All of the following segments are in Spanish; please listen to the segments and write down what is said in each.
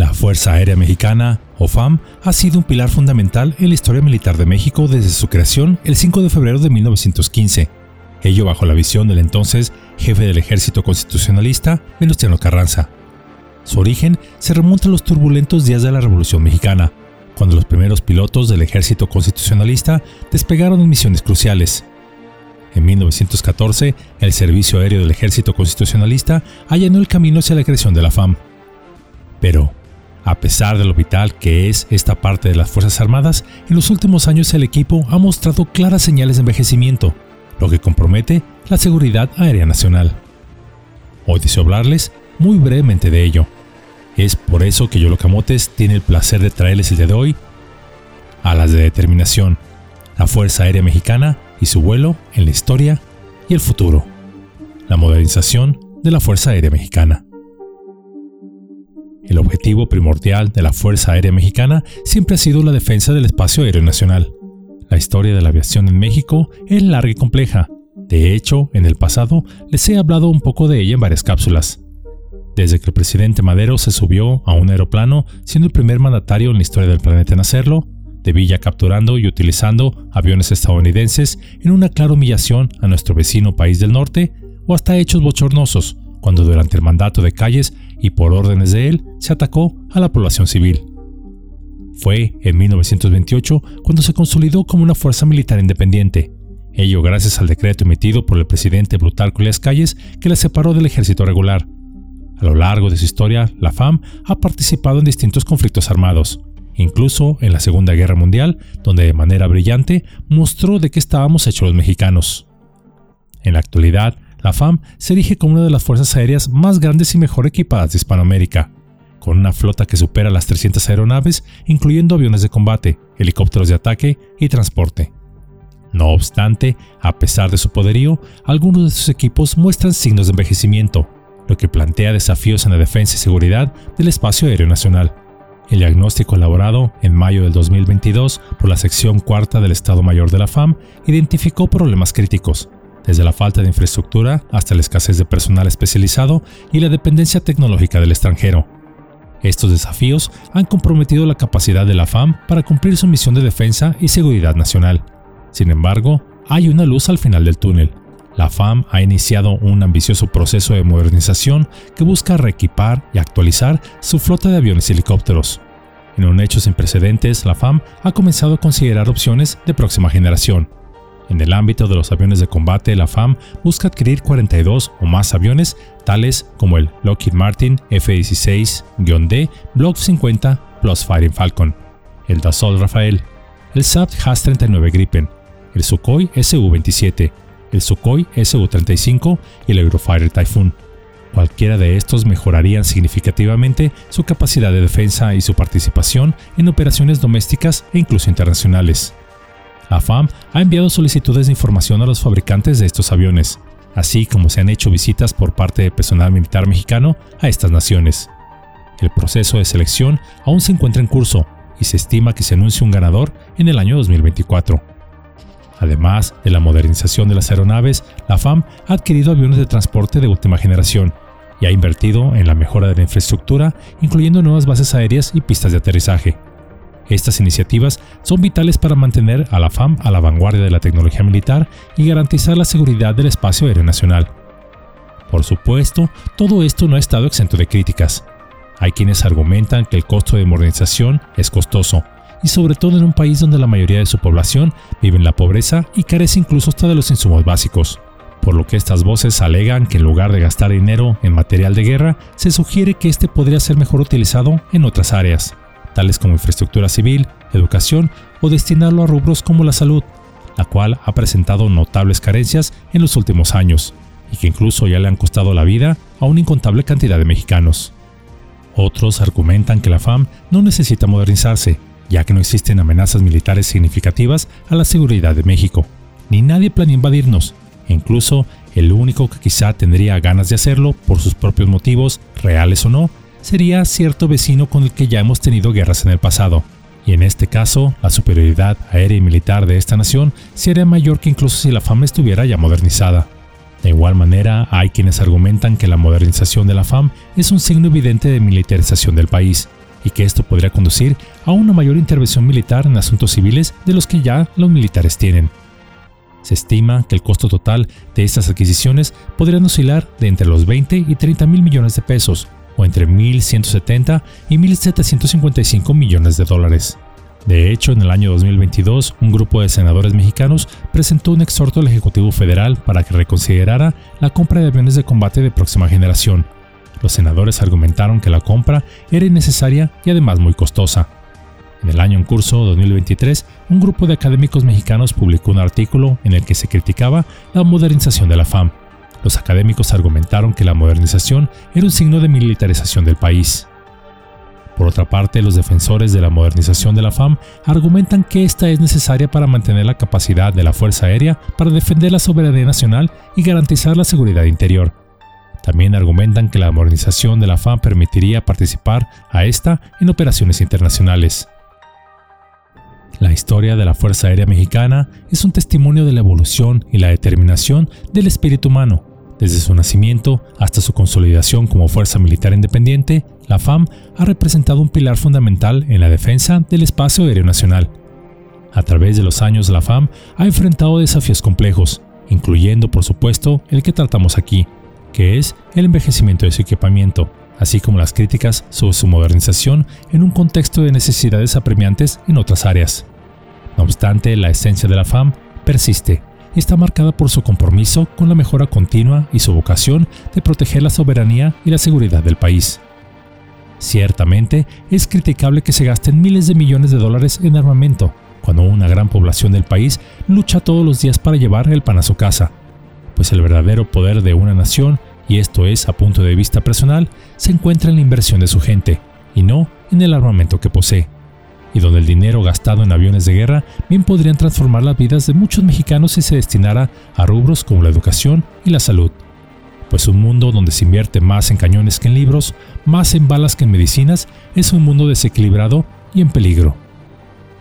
La Fuerza Aérea Mexicana, o FAM, ha sido un pilar fundamental en la historia militar de México desde su creación el 5 de febrero de 1915, ello bajo la visión del entonces jefe del ejército constitucionalista, Venustiano Carranza. Su origen se remonta a los turbulentos días de la Revolución Mexicana, cuando los primeros pilotos del ejército constitucionalista despegaron en misiones cruciales. En 1914, el Servicio Aéreo del Ejército Constitucionalista allanó el camino hacia la creación de la FAM. Pero, a pesar de lo vital que es esta parte de las Fuerzas Armadas, en los últimos años el equipo ha mostrado claras señales de envejecimiento, lo que compromete la seguridad aérea nacional. Hoy deseo hablarles muy brevemente de ello. Es por eso que Yolo Camotes tiene el placer de traerles el día de hoy a las de determinación, la Fuerza Aérea Mexicana y su vuelo en la historia y el futuro, la modernización de la Fuerza Aérea Mexicana. El objetivo primordial de la Fuerza Aérea Mexicana siempre ha sido la defensa del espacio aéreo nacional. La historia de la aviación en México es larga y compleja. De hecho, en el pasado les he hablado un poco de ella en varias cápsulas. Desde que el presidente Madero se subió a un aeroplano, siendo el primer mandatario en la historia del planeta en hacerlo, de Villa capturando y utilizando aviones estadounidenses en una clara humillación a nuestro vecino país del norte, o hasta hechos bochornosos, cuando durante el mandato de Calles y por órdenes de él se atacó a la población civil. Fue en 1928 cuando se consolidó como una fuerza militar independiente, ello gracias al decreto emitido por el presidente Plutarco Elías Calles que la separó del ejército regular. A lo largo de su historia, la FAM ha participado en distintos conflictos armados, incluso en la Segunda Guerra Mundial, donde de manera brillante mostró de qué estábamos hechos los mexicanos. En la actualidad, la FAM se erige como una de las fuerzas aéreas más grandes y mejor equipadas de Hispanoamérica, con una flota que supera las 300 aeronaves, incluyendo aviones de combate, helicópteros de ataque y transporte. No obstante, a pesar de su poderío, algunos de sus equipos muestran signos de envejecimiento, lo que plantea desafíos en la defensa y seguridad del espacio aéreo nacional. El diagnóstico elaborado en mayo del 2022 por la sección cuarta del Estado Mayor de la FAM identificó problemas críticos, desde la falta de infraestructura hasta la escasez de personal especializado y la dependencia tecnológica del extranjero. Estos desafíos han comprometido la capacidad de la FAM para cumplir su misión de defensa y seguridad nacional. Sin embargo, hay una luz al final del túnel. La FAM ha iniciado un ambicioso proceso de modernización que busca reequipar y actualizar su flota de aviones y helicópteros. En un hecho sin precedentes, la FAM ha comenzado a considerar opciones de próxima generación, en el ámbito de los aviones de combate, la FAM busca adquirir 42 o más aviones, tales como el Lockheed Martin F-16-D Block 50 Plus Fighting Falcon, el Dassault Rafael, el Saab HAS-39 Gripen, el Sukhoi Su-27, el Sukhoi Su-35 y el Eurofighter Typhoon. Cualquiera de estos mejorarían significativamente su capacidad de defensa y su participación en operaciones domésticas e incluso internacionales. La FAM ha enviado solicitudes de información a los fabricantes de estos aviones, así como se han hecho visitas por parte de personal militar mexicano a estas naciones. El proceso de selección aún se encuentra en curso y se estima que se anuncie un ganador en el año 2024. Además de la modernización de las aeronaves, la FAM ha adquirido aviones de transporte de última generación y ha invertido en la mejora de la infraestructura, incluyendo nuevas bases aéreas y pistas de aterrizaje. Estas iniciativas son vitales para mantener a la FAM a la vanguardia de la tecnología militar y garantizar la seguridad del espacio aéreo nacional. Por supuesto, todo esto no ha estado exento de críticas. Hay quienes argumentan que el costo de modernización es costoso, y sobre todo en un país donde la mayoría de su población vive en la pobreza y carece incluso hasta de los insumos básicos. Por lo que estas voces alegan que en lugar de gastar dinero en material de guerra, se sugiere que este podría ser mejor utilizado en otras áreas tales como infraestructura civil, educación o destinarlo a rubros como la salud, la cual ha presentado notables carencias en los últimos años y que incluso ya le han costado la vida a una incontable cantidad de mexicanos. Otros argumentan que la FAM no necesita modernizarse, ya que no existen amenazas militares significativas a la seguridad de México, ni nadie planea invadirnos, e incluso el único que quizá tendría ganas de hacerlo por sus propios motivos, reales o no, sería cierto vecino con el que ya hemos tenido guerras en el pasado, y en este caso la superioridad aérea y militar de esta nación sería mayor que incluso si la FAM estuviera ya modernizada. De igual manera, hay quienes argumentan que la modernización de la FAM es un signo evidente de militarización del país, y que esto podría conducir a una mayor intervención militar en asuntos civiles de los que ya los militares tienen. Se estima que el costo total de estas adquisiciones podrían oscilar de entre los 20 y 30 mil millones de pesos, o entre 1.170 y 1.755 millones de dólares. De hecho, en el año 2022, un grupo de senadores mexicanos presentó un exhorto al Ejecutivo Federal para que reconsiderara la compra de aviones de combate de próxima generación. Los senadores argumentaron que la compra era innecesaria y además muy costosa. En el año en curso 2023, un grupo de académicos mexicanos publicó un artículo en el que se criticaba la modernización de la FAM. Los académicos argumentaron que la modernización era un signo de militarización del país. Por otra parte, los defensores de la modernización de la FAM argumentan que esta es necesaria para mantener la capacidad de la Fuerza Aérea para defender la soberanía nacional y garantizar la seguridad interior. También argumentan que la modernización de la FAM permitiría participar a esta en operaciones internacionales. La historia de la Fuerza Aérea Mexicana es un testimonio de la evolución y la determinación del espíritu humano, desde su nacimiento hasta su consolidación como fuerza militar independiente, la FAM ha representado un pilar fundamental en la defensa del espacio aéreo nacional. A través de los años, la FAM ha enfrentado desafíos complejos, incluyendo, por supuesto, el que tratamos aquí, que es el envejecimiento de su equipamiento, así como las críticas sobre su modernización en un contexto de necesidades apremiantes en otras áreas. No obstante, la esencia de la FAM persiste está marcada por su compromiso con la mejora continua y su vocación de proteger la soberanía y la seguridad del país. Ciertamente, es criticable que se gasten miles de millones de dólares en armamento, cuando una gran población del país lucha todos los días para llevar el pan a su casa, pues el verdadero poder de una nación, y esto es a punto de vista personal, se encuentra en la inversión de su gente, y no en el armamento que posee y donde el dinero gastado en aviones de guerra bien podrían transformar las vidas de muchos mexicanos si se destinara a rubros como la educación y la salud. Pues un mundo donde se invierte más en cañones que en libros, más en balas que en medicinas, es un mundo desequilibrado y en peligro.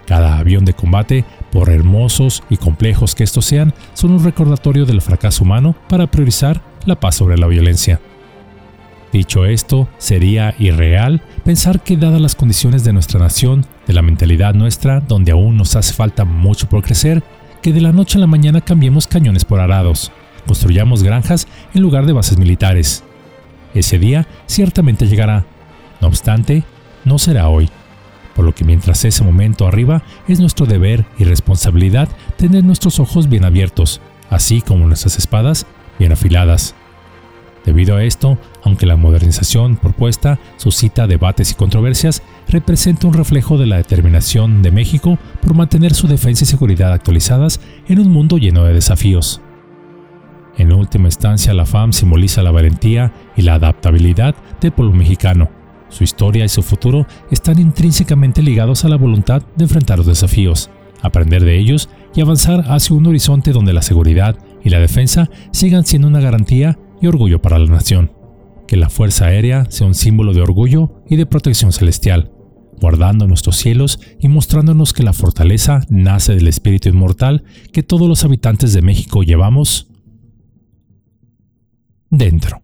Cada avión de combate, por hermosos y complejos que estos sean, son un recordatorio del fracaso humano para priorizar la paz sobre la violencia. Dicho esto, sería irreal pensar que dadas las condiciones de nuestra nación, de la mentalidad nuestra, donde aún nos hace falta mucho por crecer, que de la noche a la mañana cambiemos cañones por arados, construyamos granjas en lugar de bases militares. Ese día ciertamente llegará, no obstante, no será hoy, por lo que mientras ese momento arriba es nuestro deber y responsabilidad tener nuestros ojos bien abiertos, así como nuestras espadas bien afiladas. Debido a esto, aunque la modernización propuesta suscita debates y controversias, representa un reflejo de la determinación de México por mantener su defensa y seguridad actualizadas en un mundo lleno de desafíos. En última instancia, la FAM simboliza la valentía y la adaptabilidad del pueblo mexicano. Su historia y su futuro están intrínsecamente ligados a la voluntad de enfrentar los desafíos, aprender de ellos y avanzar hacia un horizonte donde la seguridad y la defensa sigan siendo una garantía y orgullo para la nación. Que la Fuerza Aérea sea un símbolo de orgullo y de protección celestial, guardando nuestros cielos y mostrándonos que la fortaleza nace del espíritu inmortal que todos los habitantes de México llevamos dentro.